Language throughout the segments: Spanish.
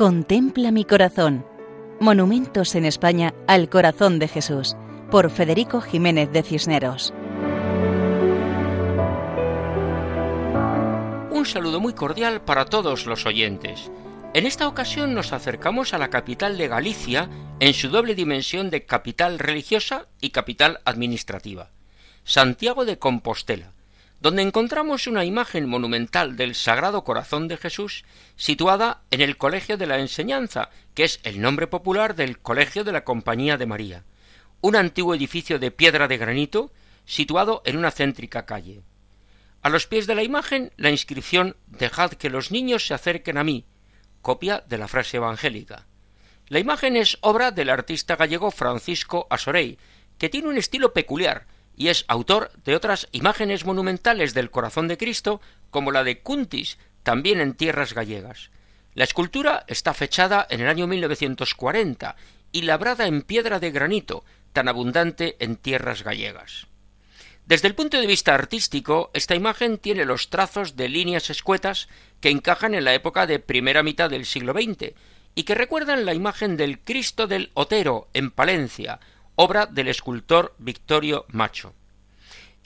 Contempla mi corazón. Monumentos en España al corazón de Jesús, por Federico Jiménez de Cisneros. Un saludo muy cordial para todos los oyentes. En esta ocasión nos acercamos a la capital de Galicia en su doble dimensión de capital religiosa y capital administrativa, Santiago de Compostela, donde encontramos una imagen monumental del Sagrado Corazón de Jesús situada en el Colegio de la Enseñanza, que es el nombre popular del Colegio de la Compañía de María, un antiguo edificio de piedra de granito situado en una céntrica calle. A los pies de la imagen la inscripción Dejad que los niños se acerquen a mí, copia de la frase evangélica. La imagen es obra del artista gallego Francisco Asorey, que tiene un estilo peculiar, y es autor de otras imágenes monumentales del corazón de Cristo, como la de Cuntis, también en tierras gallegas. La escultura está fechada en el año 1940 y labrada en piedra de granito, tan abundante en tierras gallegas. Desde el punto de vista artístico, esta imagen tiene los trazos de líneas escuetas que encajan en la época de primera mitad del siglo XX y que recuerdan la imagen del Cristo del Otero en Palencia, obra del escultor Victorio Macho.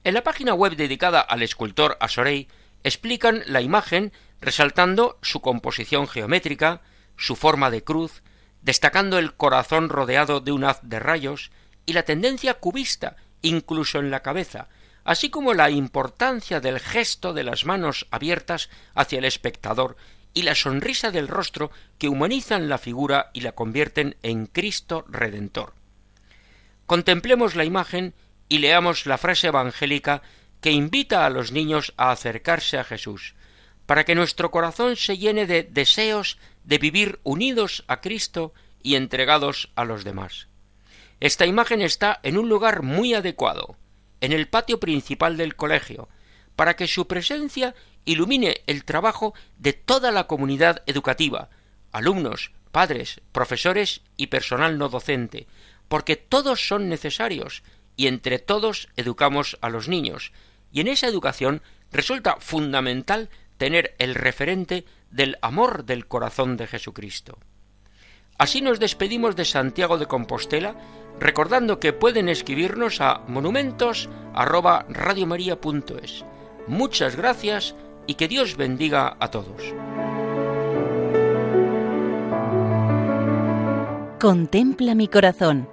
En la página web dedicada al escultor Asorey explican la imagen resaltando su composición geométrica, su forma de cruz, destacando el corazón rodeado de un haz de rayos y la tendencia cubista incluso en la cabeza, así como la importancia del gesto de las manos abiertas hacia el espectador y la sonrisa del rostro que humanizan la figura y la convierten en Cristo Redentor. Contemplemos la imagen y leamos la frase evangélica que invita a los niños a acercarse a Jesús, para que nuestro corazón se llene de deseos de vivir unidos a Cristo y entregados a los demás. Esta imagen está en un lugar muy adecuado, en el patio principal del colegio, para que su presencia ilumine el trabajo de toda la comunidad educativa, alumnos, padres, profesores y personal no docente, porque todos son necesarios y entre todos educamos a los niños, y en esa educación resulta fundamental tener el referente del amor del corazón de Jesucristo. Así nos despedimos de Santiago de Compostela, recordando que pueden escribirnos a monumentos@radiomaria.es. Muchas gracias y que Dios bendiga a todos. Contempla mi corazón